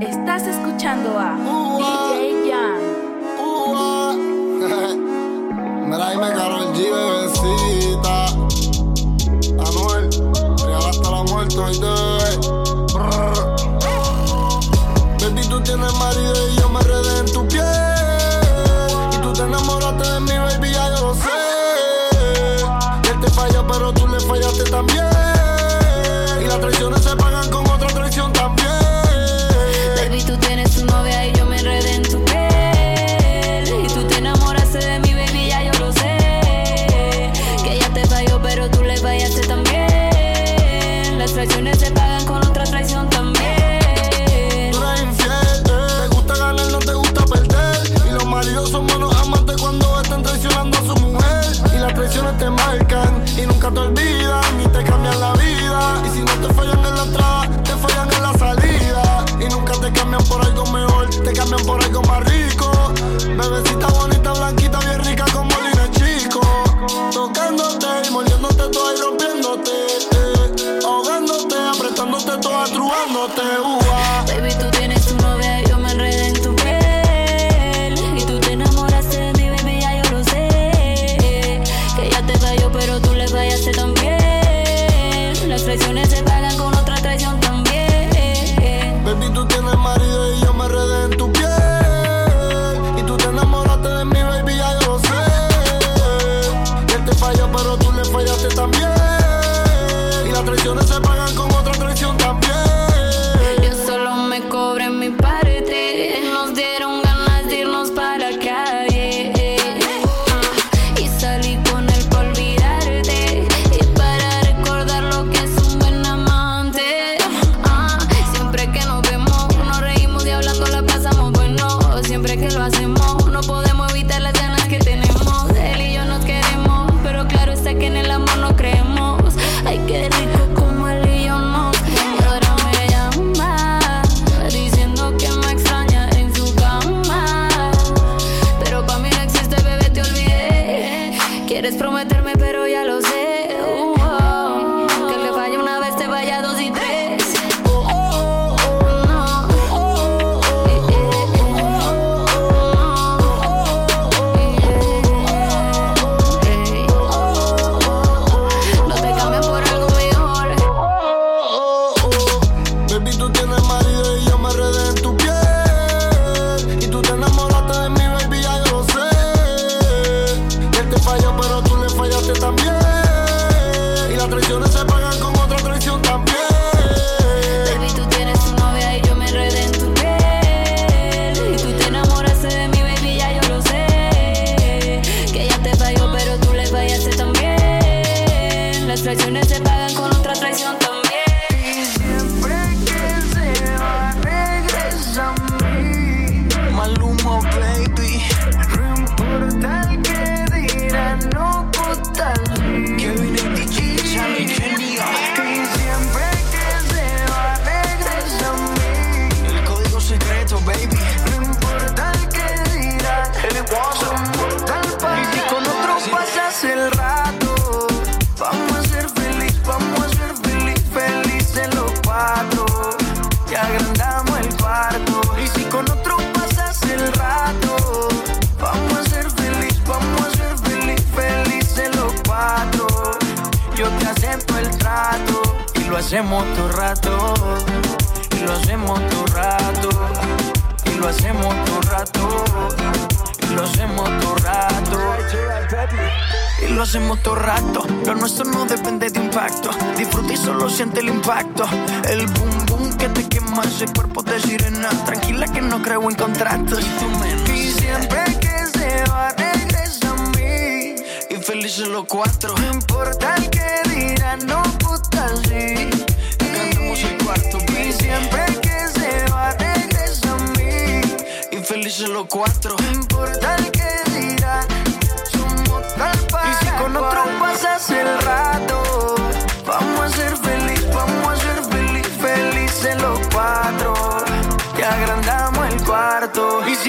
Estás escuchando a uh. DJ Jan. Uh -oh. Mira, dime Carol G, bebecita. Anuel, real hasta la muerte hoy te Baby, tú tienes marido y nunca te olvides. y lo hacemos todo rato. Lo nuestro no depende de impacto. Disfruta y solo siente el impacto. El boom boom que te quema ese cuerpo de sirena. Tranquila que no creo en contratos. Y, y siempre que se va, regresa a mí. Y felices los cuatro. No importa el que dirá, no puta sí. Cantamos el cuarto. Y siempre que se va, regresa a mí. Y felices los cuatro. No importa el que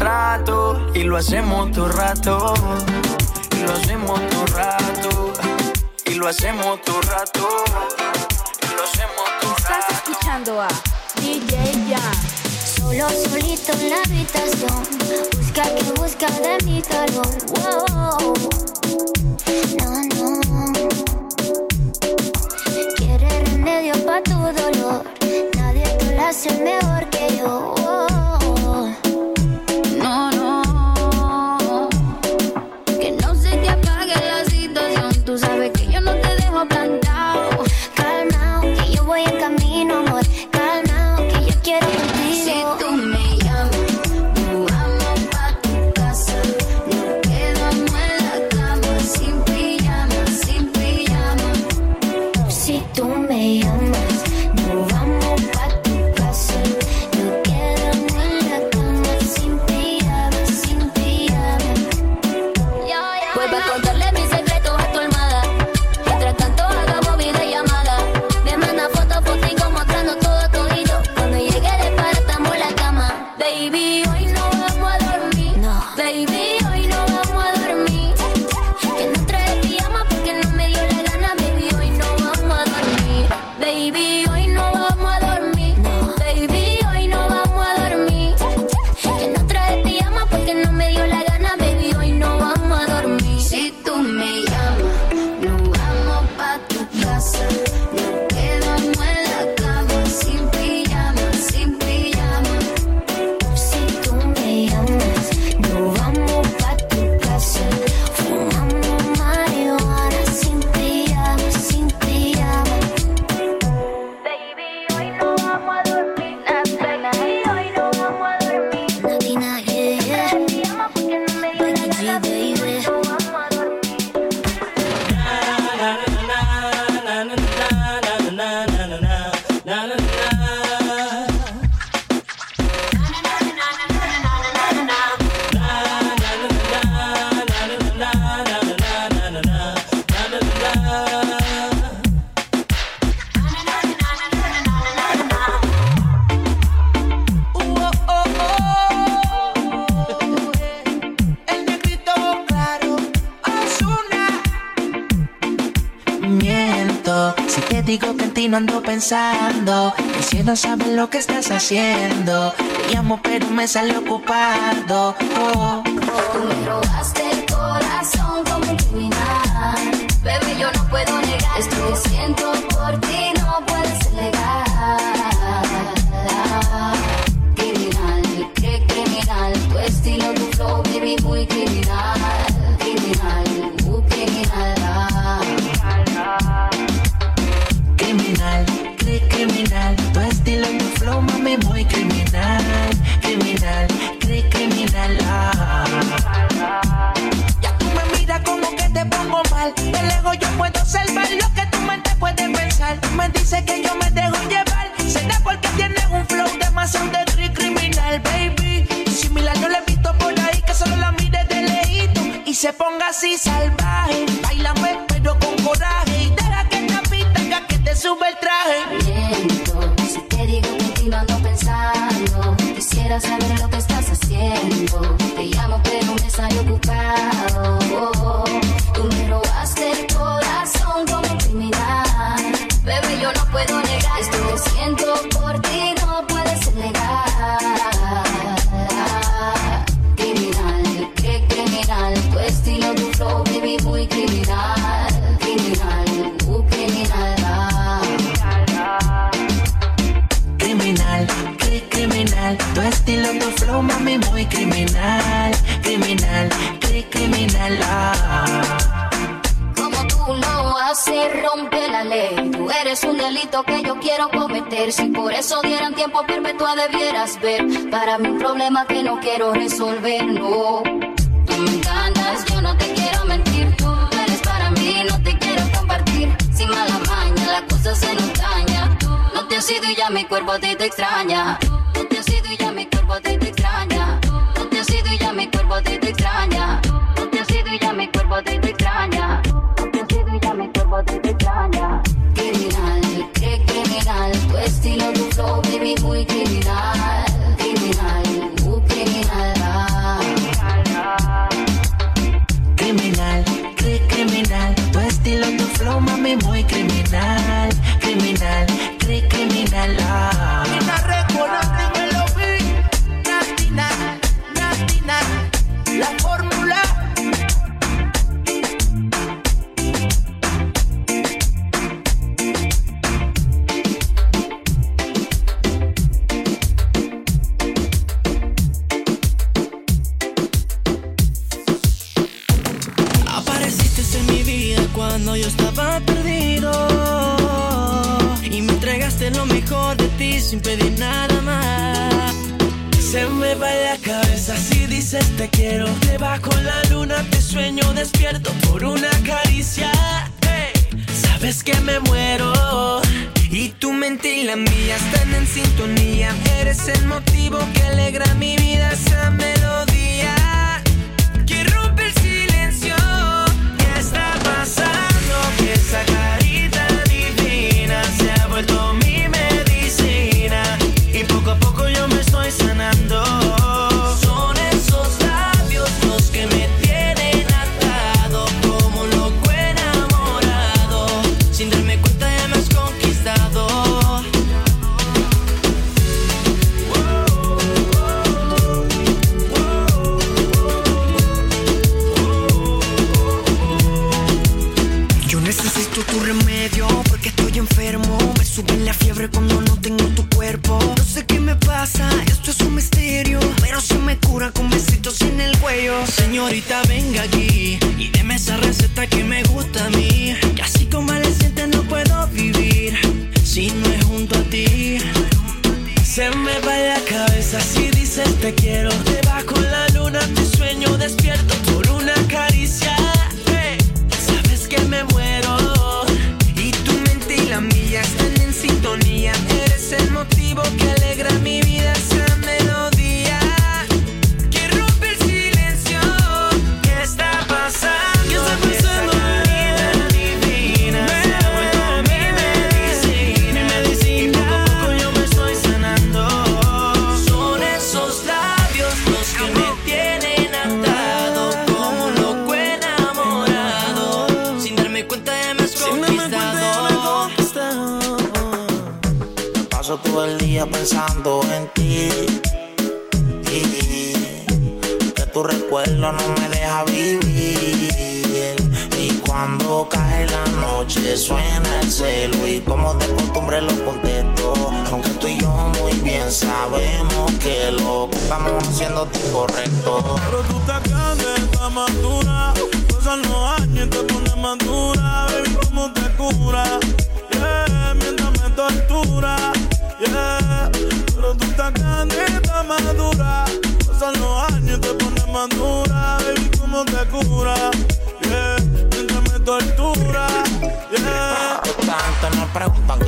Trato y lo hacemos todo rato. Y lo hacemos todo rato. Y lo hacemos todo rato. Y lo hacemos todo Estás rato. escuchando a DJ Jan. Solo solito en la habitación Busca que busca de mi calor Wow. No, no Quiere remedio pa' tu dolor Nadie te lo hace mejor que yo No, pensando. El cielo sabe lo que estás haciendo. Te llamo, pero me sale ocupado. Oh. Tú me robaste el corazón como un criminal. Bebé, yo no puedo negar esto que siento por ti, no puedes negar. Criminal, qué criminal, tu estilo, tu flow, baby, muy criminal. Criminal, muy criminal. Criminal, cri- criminal. Tu estilo, tu flow, mami, muy criminal. Criminal, cri- criminal. Ah. Ya tú me miras como que te pongo mal. De lejos yo puedo observar lo que tu mente puede pensar. Me dice que yo me dejo llevar. Será porque tienes un flow demasiado de cri- criminal, baby. Similar no le he visto por ahí que solo la mire de lejito y se ponga así salvaje. Bailame pero con coraje y deja que te sube el traje. Quisiera saber lo es un delito que yo quiero cometer. Si por eso dieran tiempo perpetua debieras ver. Para mí un problema que no quiero resolver, no. Tú me encantas, yo no te quiero mentir. Tú eres para mí, no te quiero compartir. Sin mala maña, la cosa se nos daña. No te has ido y ya mi cuerpo te, te extraña. No te has ido y ya mi cuerpo te, te extraña.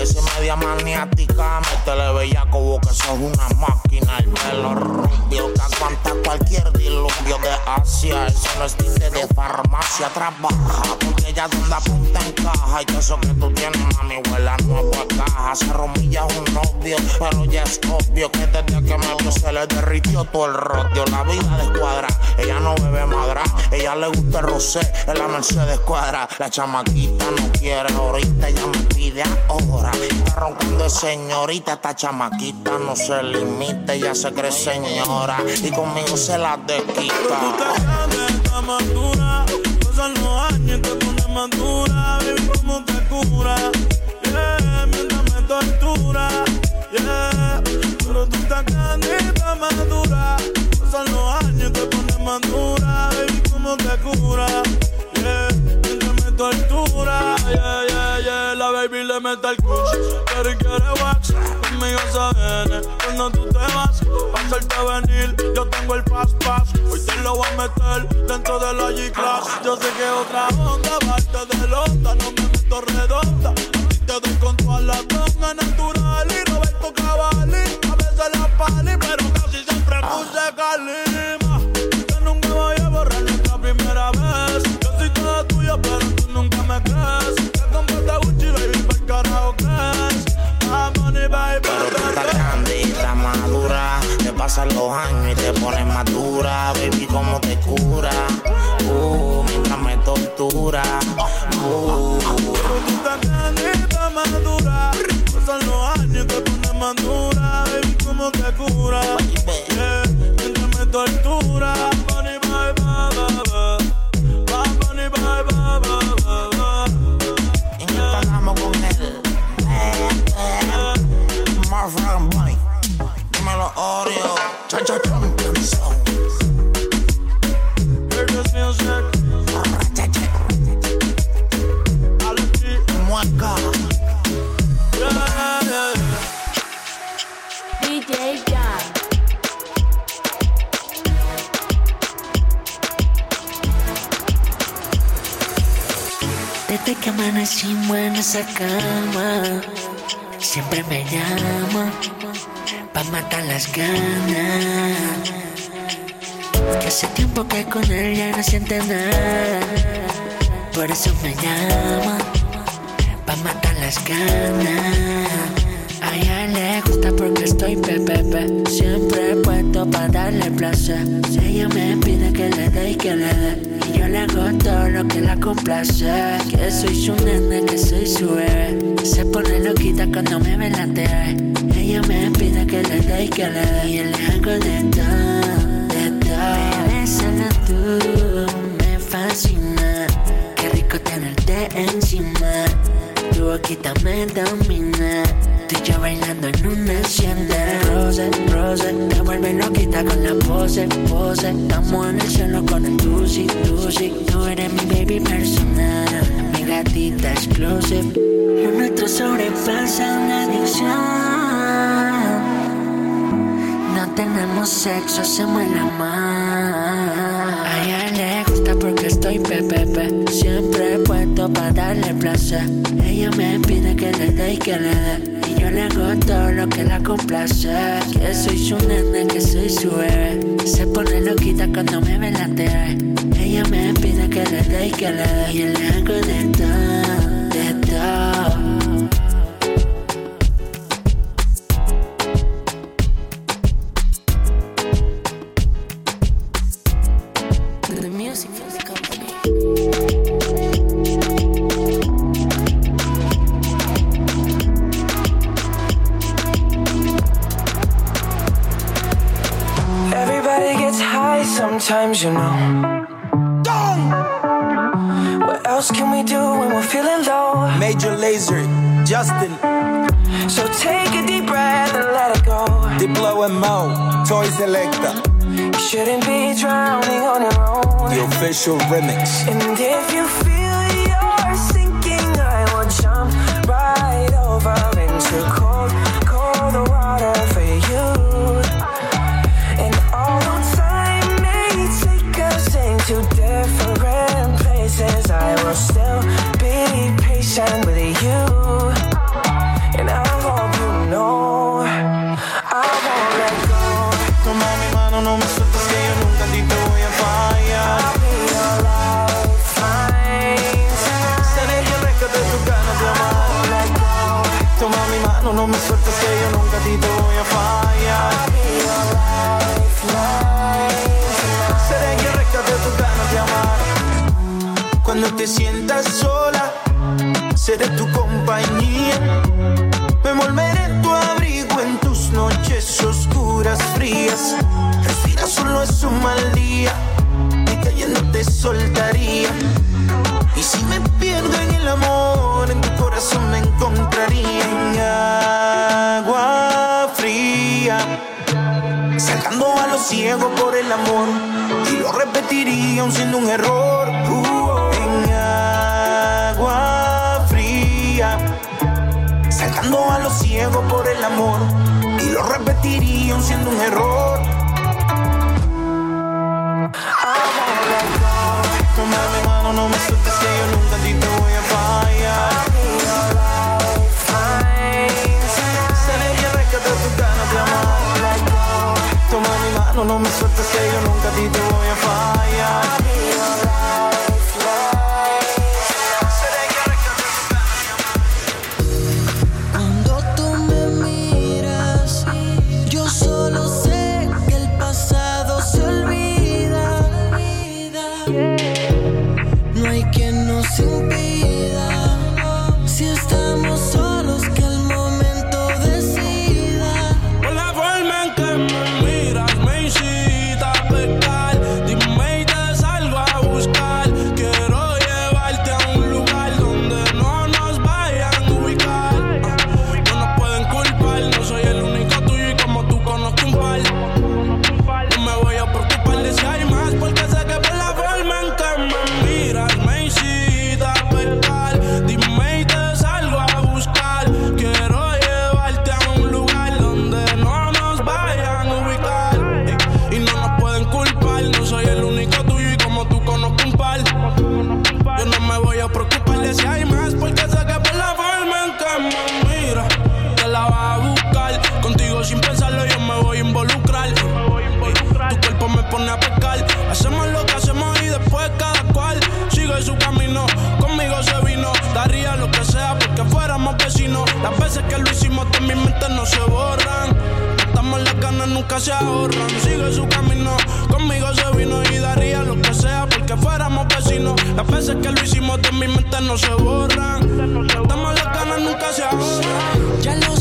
que se media maniática, métele bellaco, vos que sos una maca cualquier diluvio de Asia. Eso no es tinte de farmacia, trabaja. Porque ya donde apunta en caja Y que eso que tú tienes, mami, huela nueva caja. Se romilla un novio, pero ya es obvio que desde que me vio se le derritió todo el rodio. La vida de escuadra, ella no bebe madra. Ella le gusta el rosé, en la Mercedes cuadra. La chamaquita no quiere ahorita, ella me pide ahora. Está roncando de señorita, esta chamaquita no se limita, ella se cree señora. Y conmigo se las desquita. Yo tengo el pass pass. Hoy te lo voy a meter dentro de la G-Class. Yo sé que otra onda, parte de onda, no me pasan los años y te pones más dura. Baby, cómo te cura. Uh, mientras me tortura. Uh, ganas. Que hace tiempo que con él ya no siente nada, por eso me llama pa' matar las ganas. A ella le gusta porque estoy pepepe, siempre puesto pa' darle placer. Ella me pide que le dé y que le dé, y yo le hago todo lo que la complace. Que soy su nena, que soy su bebé. Se pone loquita cuando me ve la TV. Ella me pide que le dé y que le dé, y yo le hago de todo, de todo. Bebé, tú me fascina. Qué rico tenerte encima. Tu boquita me domina. Tú bailando en una hacienda. Rose, rose, te vuelve loquita con la pose, pose. Estamos en el cielo con el Lucy, Lucy. Tú eres mi baby personal, mi gatita exclusive. Lo nuestro sobrepasa una adicción. No tenemos sexo, hacemos el amor. Siempre puesto para darle placer. Ella me pide que le dé y que le dé. Y yo le hago todo lo que la complace. Que soy su nena, que soy su bebé. Se pone loquita cuando me ve en la TV. Ella me pide que le dé y que le dé. Y yo le hago de todo, official remix. And if you te sientas sola, seré tu compañía. Me envolveré en tu abrigo en tus noches oscuras, frías. Respira, solo es un mal día. Y cayendo te soltaría. Y si me pierdo en el amor, en tu corazón me encontraría en agua fría. Sacando a los ciegos por el amor. Y lo repetiría aun siendo un error. a los ciegos por el amor y lo repetirían siendo un error. Amor, toma mi mano, no me sueltes que yo nunca ti te voy a fallar. Seré el rescate tus ganas de amar. Toma mi mano, no me sueltes que yo nunca ti te voy a fallar. que se ahorran. Sigue su camino, conmigo se vino y daría lo que sea porque fuéramos vecinos. Las veces que lo hicimos de mi mente no se borran. Estamos las ganas, nunca se ahorran.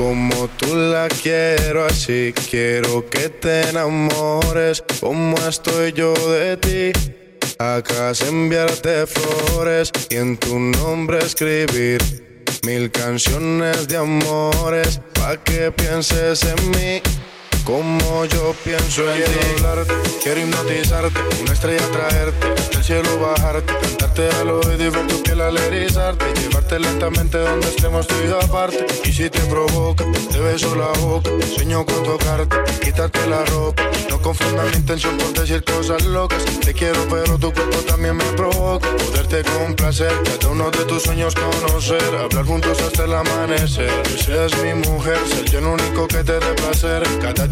Como tú la quiero así. Quiero que te enamores como estoy yo de ti. Acá enviarte flores y en tu nombre escribir mil canciones de amores pa' que pienses en mí. Como yo pienso en ti hablarte, quiero hipnotizarte, una estrella traerte, del cielo bajarte, cantarte al oído y ver tu piel al erizarte, llevarte lentamente donde estemos tú y aparte. Y si te provoca, te beso la boca, sueño con tocarte, quitarte la ropa. No confundas mi intención por decir cosas locas. Te quiero, pero tu cuerpo también me provoca. Poderte complacer, cada uno de tus sueños conocer, hablar juntos hasta el amanecer. Que seas mi mujer, ser yo el único que te dé placer. Cada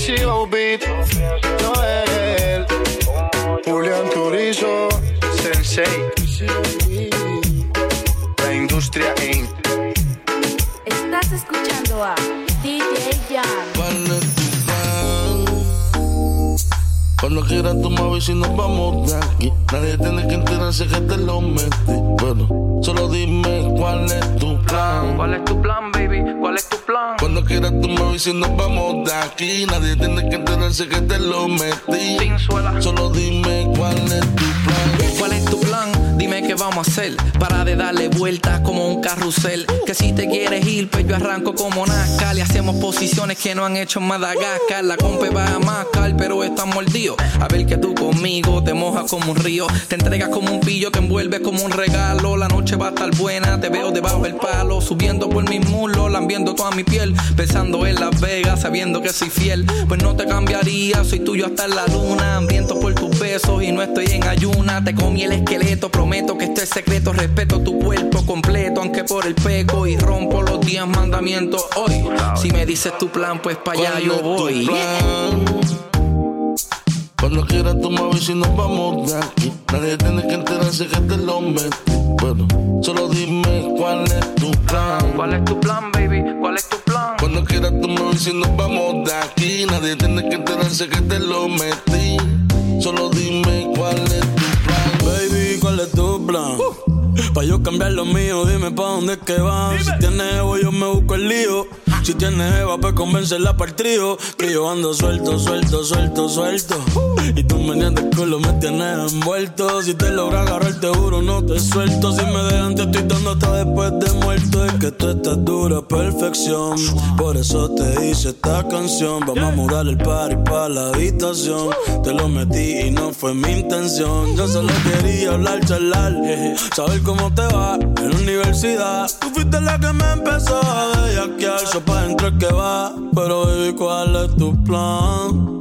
KCO Beat, Noel, Julián Turizo, Sensei, la industria Inc. Estás escuchando a DJ Jan. ¿Cuál es tu plan? Cuando quieras tú me avisas y nos vamos de aquí. Nadie tiene que enterarse que te lo metí. Bueno, solo dime cuál es tu plan. ¿Cuál es tu plan, baby? ¿Cuál es tu plan? Cuando quieras tú me avisas y nos vamos de aquí. Nadie tiene que enterarse que te lo metí. Sin suela. Solo dime cuál es tu plan. Vamos a hacer para de darle vueltas como un carrusel. Que si te quieres ir, pues yo arranco como Nazca. Le hacemos posiciones que no han hecho en Madagascar. La compa va a mascar, pero está mordido. A ver que tú conmigo te mojas como un río. Te entregas como un pillo que envuelve como un regalo. La noche va a estar buena, te veo debajo del palo. Subiendo por mis muslos, lambiendo toda mi piel. Pensando en Las Vegas, sabiendo que soy fiel. Pues no te cambiaría, soy tuyo hasta la luna. Hambriento por tus besos y no estoy en ayuna. Te comí el esqueleto, prometo que esto es secreto. Respeto tu cuerpo completo, aunque por el peco. Y rompo los diez mandamientos hoy. Si me dices tu plan, pues para allá ¿Cuál yo voy. Cuando quieras tú me avisas y nos vamos de aquí. Nadie tiene que enterarse que te lo metí. Bueno, solo dime cuál es tu plan. ¿Cuál es tu plan, baby? ¿Cuál es tu plan? Cuando quieras tú me avisas y nos vamos de aquí. Nadie tiene que enterarse que te lo metí. Solo dime cuál es tu plan. Baby, ¿cuál es tu plan? Pa' yo cambiar lo mío, dime pa' dónde es que vas. Si tienes Evo, yo me busco el lío. Si tienes Eva, pues convencerla para el trío. Que yo ando suelto, suelto, suelto, suelto. Y tú me el culo, me tienes envuelto. Si te logro agarrar, te juro, no te suelto. Si me dejan, te estoy dando hasta después de muerto. Es que tú estás dura, perfección. Por eso te hice esta canción. Vamos a mudar el party pa' la habitación. Te lo metí y no fue mi intención. Yo solo quería hablar, charlar. Saber cómo te va en la universidad. Tú fuiste la que me empezó a bellaquear. Pa' dentro es que va. Pero baby, ¿cuál es tu plan?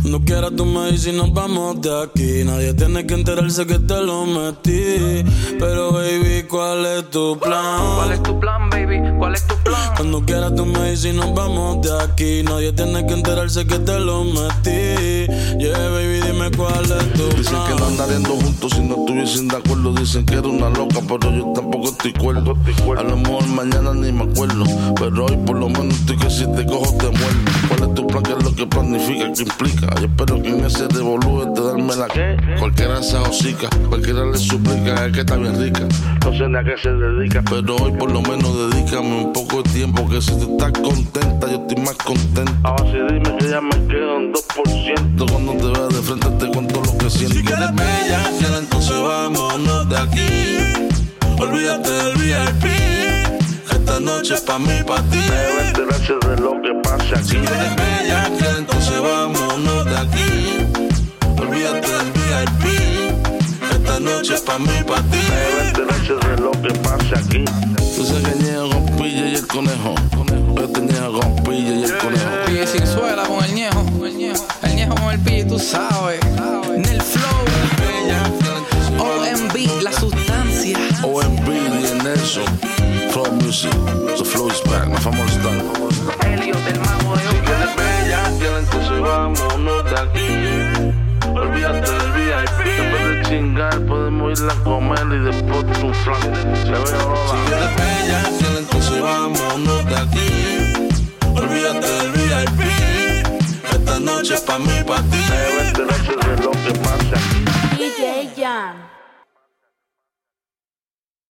Cuando quieras tú me dices y nos vamos de aquí. Nadie tiene que enterarse que te lo metí. Pero baby, ¿cuál es tu plan? ¿Cuál es tu plan, baby? ¿Cuál es tu plan? Cuando quieras tú me dices y nos vamos de aquí. Nadie tiene que enterarse que te lo metí. Yeah, baby, dime cuál es tu plan. Dicen que no andaríamos juntos si no estuviesen de acuerdo. Dicen que era una loca, pero yo tampoco estoy cuerdo. A lo mejor mañana ni me acuerdo. Pero hoy por lo menos estoy que si te cojo te muerdo. ¿Cuál es tu plan? ¿Qué es lo que planifica? ¿Qué implica? Yo espero que en ese devolúe te darme la que. Cualquiera se hocica, cualquiera le suplica, es que está bien rica. No sé ni a qué se dedica, pero hoy por lo menos dedícame un poco de tiempo. Que si tú estás contenta, yo estoy más contento. Ahora sí dime que ya me quedo en 2%. Cuando te vea de frente te cuento lo que siento. Si quieres bella, entonces vámonos de aquí. Olvídate del VIP. Esta noche es pa' mí, pa' ti. Debe enterarse de lo que pasa aquí. Si quieres bella, entonces vámonos de aquí. Olvídate del VIP. Esta noche es pa' mí, pa' ti. Debe enterarse de lo que pasa aquí. Tú sabes que niego con pilla y el conejo. Yo te niego con pilla y el conejo. Pille sin suela con el ñejo. El ñejo con el pille, tú sabes. En el flow. OMB, la sustancia. OMB y Nelson. Flow Music. The flow is back. No vamos a Helio del mago de Si quieres bella, ya entonces vámonos de aquí. Olvídate del VIP. En vez de chingar, podemos ir a comer y después un flan. Se ve ahora. Si quieres bella, ya entonces vámonos de aquí. Olvídate del VIP. Esta noche es pa' mí, pa' ti. Debe enterarse de lo que pasa aquí. DJ Jan.